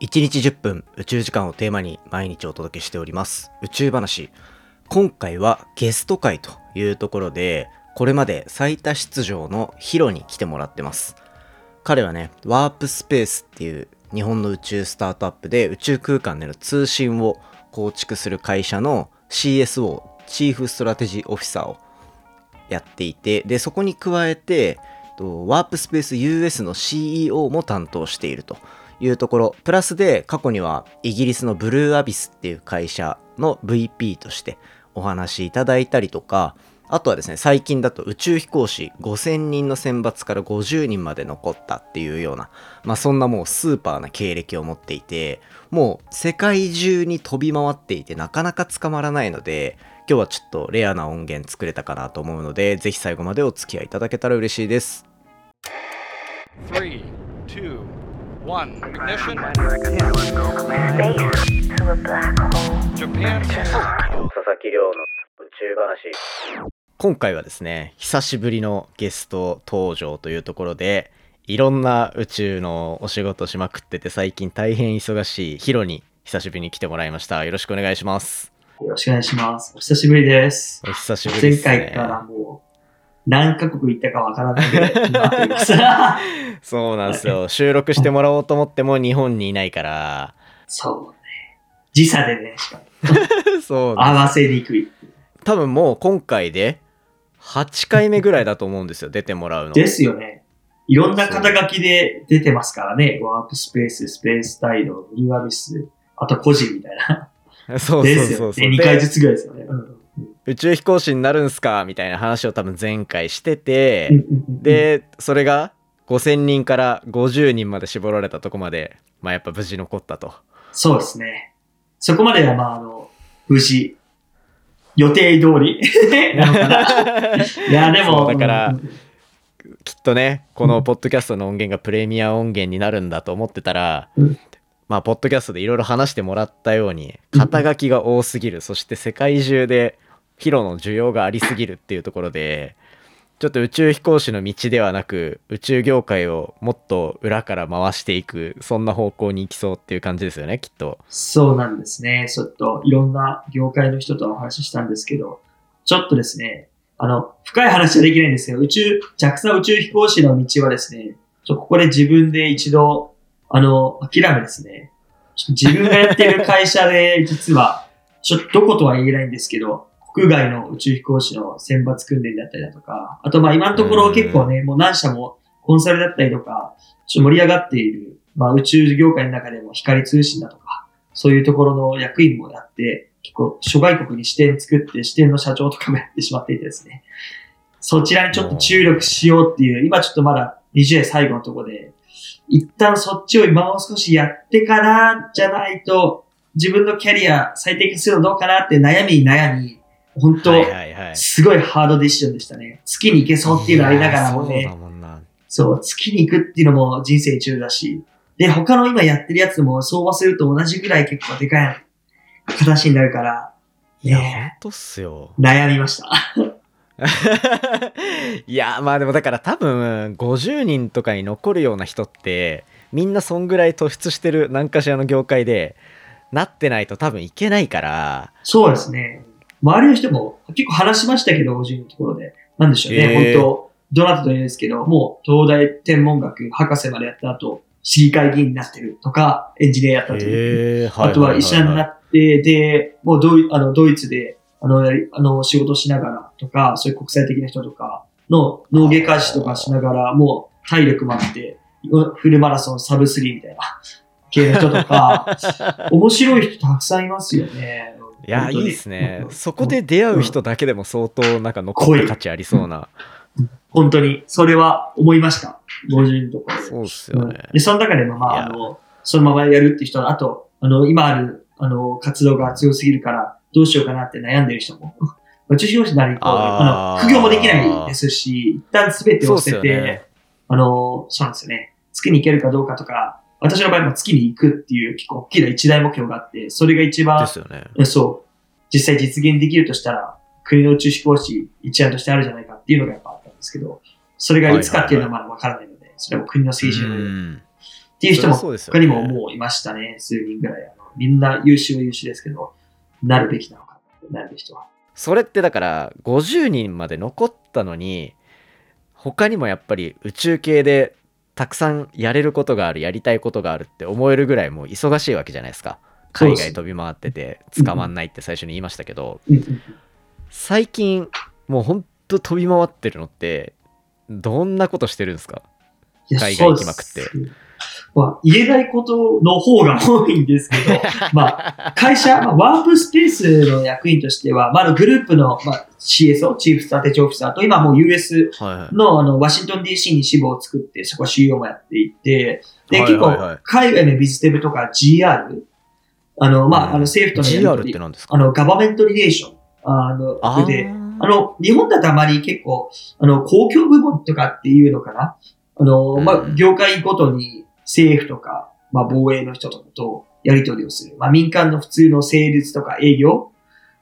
1日10分宇宙時間をテーマに毎日お届けしております。宇宙話。今回はゲスト会というところでこれまで最多出場のヒロに来てもらってます。彼はねワープスペースっていう日本の宇宙スタートアップで宇宙空間での通信を構築する会社の CSO チーフストラテジーオフィサーをやっていてでそこに加えてワープスペース US の CEO も担当しているというところ。プラスで過去にはイギリスのブルーアビスっていう会社の VP としてお話しいただいたりとか。あとはですね最近だと宇宙飛行士5000人の選抜から50人まで残ったっていうようなまあそんなもうスーパーな経歴を持っていてもう世界中に飛び回っていてなかなか捕まらないので今日はちょっとレアな音源作れたかなと思うのでぜひ最後までお付き合いいただけたら嬉しいです。3 2 1 ignition. Space to a black hole. Japan 佐々木亮の宇宙話。今回はですね久しぶりのゲスト登場というところでいろんな宇宙のお仕事しまくってて最近大変忙しいヒロに久しぶりに来てもらいました。よろしくお願いします。よろしくお願いします。お久しぶりです。お久しぶりで前すね。回からもう、何カ国行ったかわからないぐらい決まっています。そうなんですよ収録してもらおうと思っても日本にいないからそうね。時差でね、しかもそうなん合わせにくい。多分もう今回で8回目ぐらいだと思うんですよ出てもらうのですよね。いろんな肩書きで出てますからね。ワークスペース、スペースタイド、ブルーアビス、あと個人みたいな。そうでそうそうそうすよね。2回ずつぐらいですよね。うん宇宙飛行士になるんすか？みたいな話を多分前回してて、でそれが5000人から50人まで絞られたとこまでまあやっぱ無事残ったと。そうですね。そこまでは、まあ、あの、無事、予定通り。いや、でも、だからうん。きっとねこのポッドキャストの音源がプレミア音源になるんだと思ってたら、うん。まあポッドキャストでいろいろ話してもらったように肩書きが多すぎる、そして世界中でヒロの需要がありすぎるっていうところでちょっと宇宙飛行士の道ではなく宇宙業界をもっと裏から回していくそんな方向に行きそうっていう感じですよねきっとそうなんですね。ちょっといろんな業界の人とお話ししたんですけど、ちょっとですね、あの、深い話はできないんですけど、宇宙、JAXA 宇宙飛行士の道はですね、ちょここで自分で一度、あの、諦めですね。自分がやってる会社で、実は、ちょっとどことは言えないんですけど、国外の宇宙飛行士の選抜訓練だったりだとか、あとまあ今のところ結構ね、もう何社もコンサルだったりとか、ちょっと盛り上がっている、まあ宇宙業界の中でも光通信だとか、そういうところの役員もやって、結構諸外国に支店作って支店の社長とかもやってしまっていてですね、そちらにちょっと注力しようっていう、今ちょっとまだ20代最後のところで、一旦そっちを今もう少しやってからじゃないと、自分のキャリア最適化するのどうかなって悩みに悩み、本当、はいはいはい。すごいハードディシジョンでしたね。月に行けそうっていうのありながらもね。そう月に行くっていうのも人生中だし、で、他の今やってるやつも相場すると同じぐらい結構でかい形になるから、いやほんね、とっすよ。悩みました。いやまあでもだから多分50人とかに残るような人ってみんなそんぐらい突出してる何かしらの業界でなってないと多分いけないから。そうですね。周りの人も結構話しましたけど、50のところで。なんでしょうね、へー本当どなたと言うんですけど、もう東大天文学博士までやった後、市議会議員になってるとか、エンジニアやったという。えあとは医者になって、で、もうドイあのドイツであのあの仕事しながらとか、そういう国際的な人とかの脳外科師とかしながら、もう体力もあって、フルマラソンサブスリーみたいな系の人とか、面白い人たくさんいますよね。いやいいですね。うんそこで出会う人だけでも相当なんか残った価値ありそうな。本当に、それは思いました。50のところで。そうっすよね。で、その中でも、まあ、あの、そのままやるっていう人は、あと、あの、今ある、あの、活動が強すぎるから、どうしようかなって悩んでる人も、宇宙飛行士になりと、ああー。の、副業もできないですし、一旦全てを捨てて、ね。あの、そうなんですよね。月に行けるかどうかとか、私の場合も月に行くっていう結構大きな一大目標があって、それが一番で、すよねえそう、実際実現できるとしたら、国の宇宙飛行士一案としてあるじゃないかっていうのがやっぱあったんですけど、それがいつかっていうのはまだわからないので、それはもう国のう政治のっていう人も他にももういましたね、数人ぐらい。あのみんな優秀は優秀ですけど、なるべきなのかなる人は。それってだから50人まで残ったのに他にもやっぱり宇宙系でたくさんやれることがあるやりたいことがあるって思えるぐらいもう忙しいわけじゃないですか。海外飛び回ってて捕まんないって最初に言いましたけど最近もうほんと飛び回ってるのってどんなことしてるんですか？海外行きまくって。まあ、言えないことの方が多いんですけど、まあ、会社、まあ、ワープスペースの役員としては、まあ、グループの、まあ、CSO、チーフストラテジーオフィサーと、今もう US のあのワシントン DC に支部を作って、そこは CEO もやっていて、で、はい結構、海外のビズデブとか GR、あの、まあ、あの政府との GR って何ですか？あの、ガバメントリレーション、あの、あー。で、あの、日本だとあまり結構、あの、公共部門とかっていうのかな？あの、まあう、ん業界ごとに政府とか、まあ、防衛の人とかとやり取りをする。まあ、民間の普通のセールスとか営業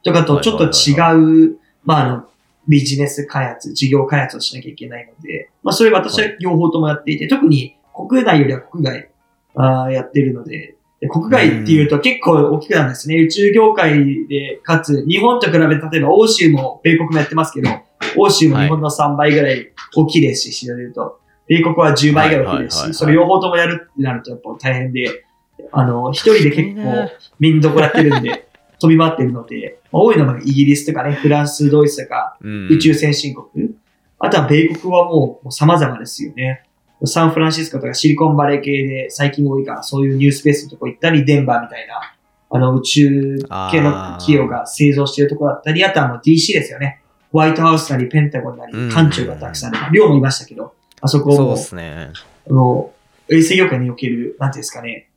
とかとちょっと違う、まあ、あの、ビジネス開発、事業開発をしなきゃいけないので、まあ、それ私は両方ともやっていて、特に国内よりは国外、あーやってるので、で国外っていうと結構大きくなんですね。宇宙業界で、かつ、日本と比べて、例えば欧州も米国もやってますけど、欧州も日本の3倍ぐらい大きいですし、知られると。米国は10倍ぐらい大きいですし、それ両方ともやるってなるとやっぱ大変で、あの、一人で結構、みんなどこやってるんで、飛び回ってるので、まあ多いのはイギリスとかね、フランス、ドイツとか、うん宇宙先進国。あとは米国はもう様々ですよね。サンフランシスコとかシリコンバレー系で最近多いから、そういうニュースペースのとこ行ったり、デンバーみたいな、あの宇宙系の企業が製造しているところだったり、あとはもう DC ですよね。ホワイトハウスなり、ペンタゴンなりうん、艦長がたくさん、まあ寮もいましたけど、あそこそうもですね。あの、衛星業界における、なんていうんですかね、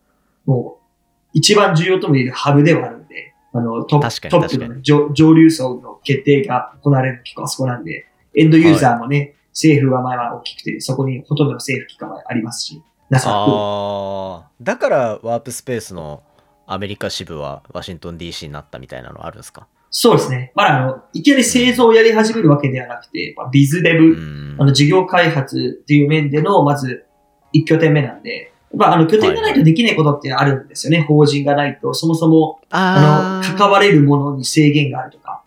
もう、一番重要とも言えるハブではあるんで、あの、トップトップのね上上流層の決定が行われるの結構あそこなんで、エンドユーザーもね、政府は前は大きくて、そこにほとんどの政府機関はありますし、NASA ああだからワープスペースのアメリカ支部はワシントン DC になったみたいなのあるんですか？そうですね。まだあの、いきなり製造をやり始めるわけではなくて、まあ、ビズデブ、うんあの、事業開発っていう面での、まず、一拠点目なんで、まあ、あの、拠点がないとできないことってあるんですよね。法人がないと、そもそも、あの、関われるものに制限があるとか。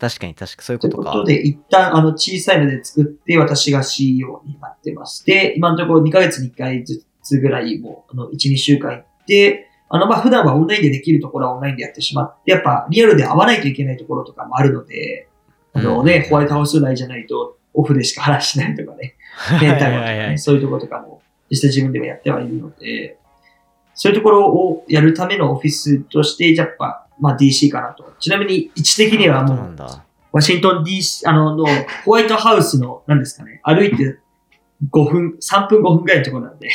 確かに確かにそういうということかことで、一旦、あの、小さいので作って、私が CEO になってます。で、今のところ2ヶ月に1回ずつぐらいも、あの、1、2週間行って、あの、まあ、普段はオンラインでできるところはオンラインでやってしまって、やっぱリアルで会わないといけないところとかもあるので、あのね、うんホワイトハウス内じゃないと、オフでしか話しないとかね、メンタルとかはいはいはいね、そういうところとかも、実際自分でもやってはいるので、そういうところをやるためのオフィスとして、やっぱ、まあ DC かなと。ちなみに位置的にはもう、ワシントン DC、あの、の、ホワイトハウスの、何ですかね、歩いて5分、3分5分ぐらいのところなんで。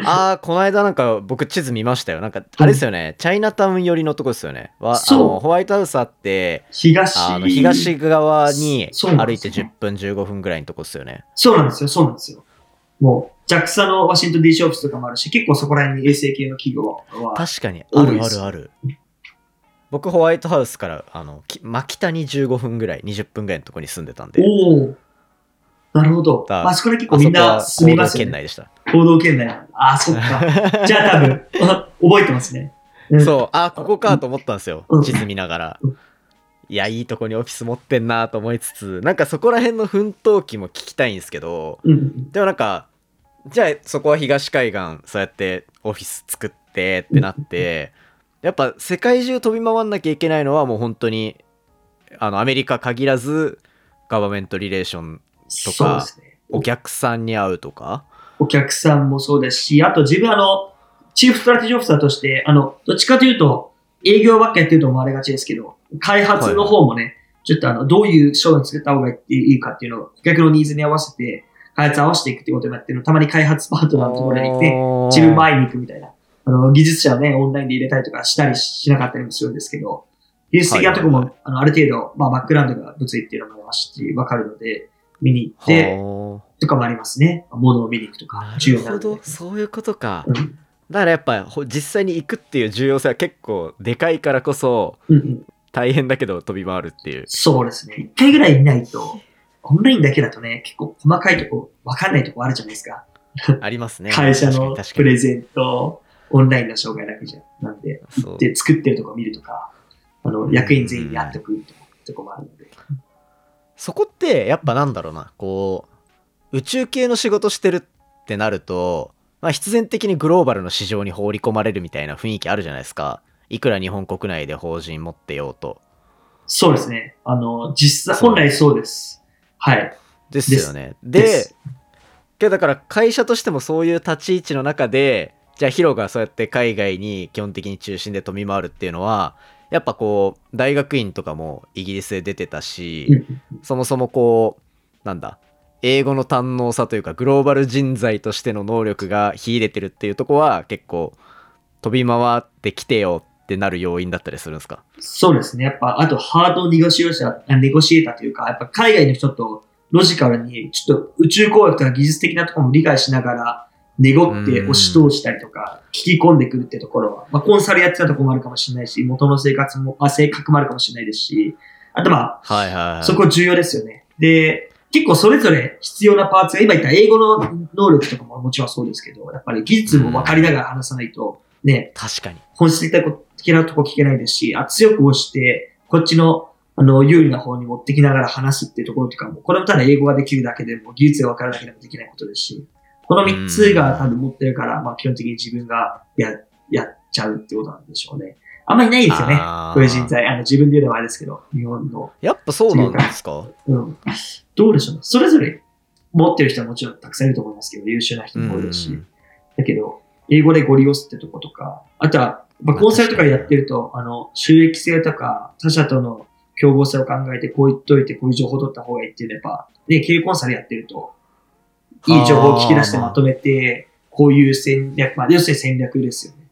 ああこの間なんか僕地図見ましたよ。なんかあれですよね、チャイナタウン寄りのとこですよね。わあのホワイトハウスあって東、あの東側に歩いてですよ10分15分ぐらいのとこですよね。そうなんですよ、そうなんですよ。もう、JAXA のワシントン DC オフィスとかもあるし、結構そこら辺に衛生系の企業は、確かにあるあるある。僕ホワイトハウスからあのき真北に15分ぐらい20分ぐらいのとこに住んでたんで。おおなるほど。あ、そこら結構みんな住みますよね。圏内でした行動圏内。ああ、そっか。じゃあ多分、あ覚えてますね。うんそう、あ、ここかと思ったんですようん。地図見ながらうん。いや、いいとこにオフィス持ってんなと思いつつ、なんかそこら辺の奮闘記も聞きたいんですけど、うんうん。でもなんか、じゃあそこは東海岸、そうやってオフィス作ってってなって、やっぱ世界中飛び回んなきゃいけないのはもう本当に、あの、アメリカ限らず、ガバメントリレーション、とかそうですね。お客さんに会うとか？お客さんもそうですし、あと自分あの、チーフストラテジーオフィサーとして、あの、どっちかというと、営業ばっかやってると思われがちですけど、開発の方もね、ちょっとあの、どういう商品を作った方がいいかっていうのを、顧客のニーズに合わせて、開発合わせていくっていうこともやってるの、たまに開発パートナーのところに行って、自分前に行くみたいな。あの、技術者をね、オンラインで入れたりとかしたりしなかったりもするんですけど、技術的なところも、はいはいあの、ある程度、まあ、バックグラウンドが物理っていうのもありますし、わかるので、見に行って、はとかもありますね。物を見に行くとあか、重要なのでど、そういうことか。うんだからやっぱほ実際に行くっていう重要性は結構でかいからこそ。大変だけど飛び回るっていう。そうですね。一回ぐらい見ないと、オンラインだけだとね、結構細かいとこ、わかんないとこあるじゃないですか。ありますね。会社のプレゼント、オンラインの障害だけじゃなんで、で、作ってるとこ見るとか、あの、役員全員でやっておくとかとこもあるってやっぱなんだろうなこう宇宙系の仕事してるってなると、まあ、必然的にグローバルの市場に放り込まれるみたいな雰囲気あるじゃないですかいくら日本国内で法人持ってようとそうですね。あの、実際、本来そうです。はい。ですよねでですけどだから会社としてもそういう立ち位置の中でじゃあヒロがそうやって海外に基本的に中心で飛び回るっていうのはやっぱこう大学院とかもイギリスで出てたし、うんそもそもこうなんだ英語の堪能さというかグローバル人材としての能力が秀でてるっていうとこは結構飛び回ってきてよってなる要因だったりするんですか？そうですね。やっぱ、あと、ハードネゴシエーター、あネゴシエーターというか、やっぱ海外の人とロジカルに、ちょっと宇宙工学とか技術的なところも理解しながら、ネゴって押し通したりとか、聞き込んでくるってところは、まあ、コンサルやってたところもあるかもしれないし、元の生活も、あ性格もあるかもしれないですし、あとまはいはいはあ、い。そこ重要ですよね。で、結構それぞれ必要なパーツが、今言った英語の能力とかももちろんそうですけど、やっぱり技術も分かりながら話さないと、ね、確かに。本質的なとこ聞けないですし、あ強く押して、こっちのあの有利な方に持ってきながら話すっていうところとかも、これもただ英語ができるだけでも、技術が分かるだけでもできないことですし、この3つが多分持ってるから、まあ基本的に自分がややっちゃうってことなんでしょうね。あんまりないですよね。こういう人材。あの自分で言うのもあれですけど、日本の。やっぱそうなんですか？うん。どうでしょうね。それぞれ持ってる人はもちろんたくさんいると思いますけど、優秀な人も多いですし。うんだけど、英語でご利用すってとことか、あとは、まあ、コンサルとかやってると、あの、収益性とか、他社との競合性を考えて、こう言っといて、こういう情報を取った方がいいっていうのはやっぱ、ね、経営コンサルやってると、いい情報を聞き出してまとめて、こういう戦略、まあ、要するに戦略ですよね。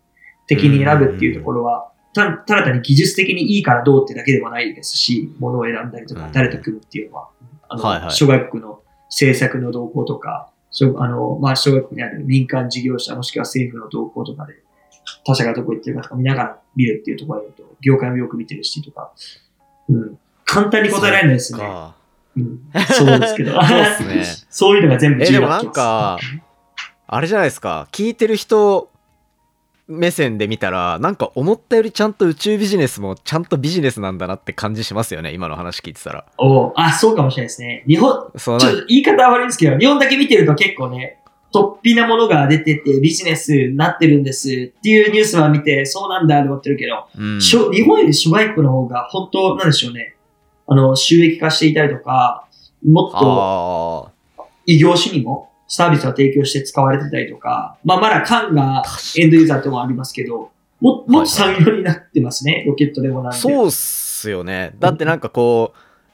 敵に選ぶっていうところは、たただ単に技術的にいいからどうってだけでもないですし、ものを選んだりとかうん、誰と組むっていうのは、あの、はいはい諸外国の政策の動向とか、あの、まあ、諸外国にある民間事業者もしくは政府の動向とかで、他社がどこ行ってるかとか見ながら見るっていうところで言うと、業界もよく見てるしとか、うん。簡単に答えられないですね。かうん、そうですけど。そうっすね。そういうのが全部えでも重要になってなんかあれじゃないですか。聞いてる人目線で見たらなんか思ったよりちゃんと宇宙ビジネスもちゃんとビジネスなんだなって感じしますよね今の話聞いてたら。おうあ、そうかもしれないですね。日本、ちょっと言い方は悪いんですけど、日本だけ見てると結構ね、突飛なものが出ててビジネスになってるんですっていうニュースは見て、そうなんだと思ってるけど、うん。しょ日本より諸外国の方が本当、なんでしょうね、あの、収益化していたりとか、もっとあ。異業種にもサービスを提供して使われてたりとか、まあまだ缶がエンドユーザーともありますけど、ももっと産業になってますね、ロケットでもなんで。そうっすよね。だってなんかこ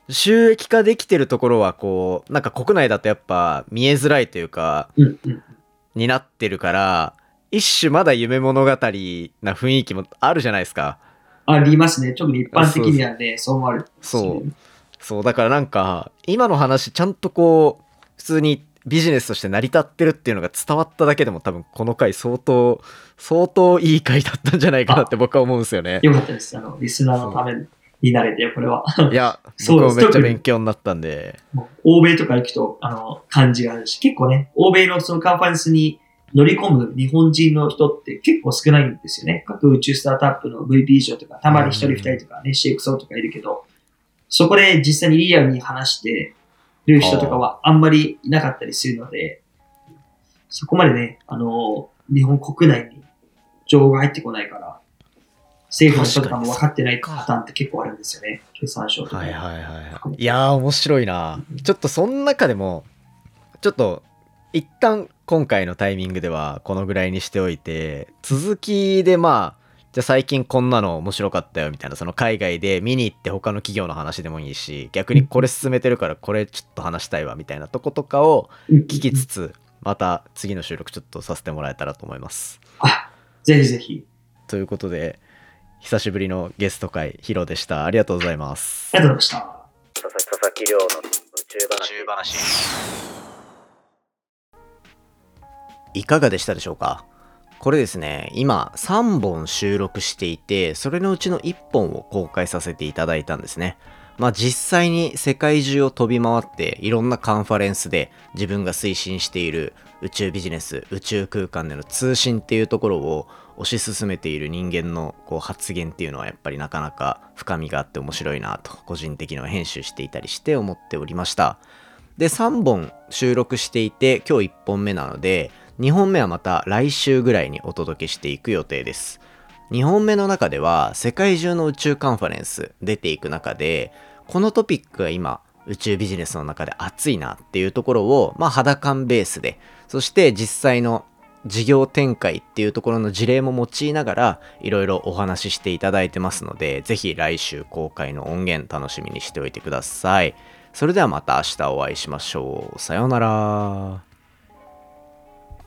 う収益化できてるところはこうなんか国内だとやっぱ見えづらいというかうんうん。になってるから一種まだ夢物語な雰囲気もあるじゃないですかありますね。特に一般的にはね、そう思われそう。そうだからなんか今の話ちゃんとこう普通にビジネスとして成り立ってるっていうのが伝わっただけでも多分この回相当相当いい回だったんじゃないかなって僕は思うんですよね。よかったです。あの、リスナーのためになれて、これは。いや そうです。僕もめっちゃ勉強になったんで。欧米とか行くと、あの、感じがあるし、結構ね、欧米のそのカンファレンスに乗り込む日本人の人って結構少ないんですよね。各宇宙スタートアップの VP 以上とか、たまに一人二人とかね、CXO とかいるけど、そこで実際にリアルに話してる人とかはあんまりいなかったりするので、そこまでね、あの、日本国内に情報が入ってこないから、政府の人とかも分かってないパターンって結構あるんですよね。経産省とか。はいはいはいはいいやー面白いなちょっとその中でもちょっと一旦今回のタイミングではこのぐらいにしておいて続きでまあじゃあ最近こんなの面白かったよみたいなその海外で見に行って他の企業の話でもいいし逆にこれ進めてるからこれちょっと話したいわみたいなとことかをうん聞きつつまた次の収録ちょっとさせてもらえたらと思います。あ、ぜひぜひ。ということで久しぶりのゲスト会ヒロでした。ありがとうございます。ありがとうございました。佐々木亮の宇宙話いかがでしたでしょうか？これですね今3本収録していてそれのうちの1本を公開させていただいたんですね。まあ実際に世界中を飛び回っていろんなカンファレンスで自分が推進している宇宙ビジネス宇宙空間での通信っていうところを推し進めている人間のこう発言っていうのはやっぱりなかなか深みがあって面白いなと個人的には編集していたりして思っておりました。で3本収録していて今日1本目なので2本目はまた来週ぐらいにお届けしていく予定です。2本目の中では世界中の宇宙カンファレンス出ていく中でこのトピックが今宇宙ビジネスの中で熱いなっていうところをまあ肌感ベースでそして実際の事業展開っていうところの事例も用いながらいろいろお話ししていただいてますのでぜひ来週公開の音源楽しみにしておいてください。それではまた明日お会いしましょう。さようなら。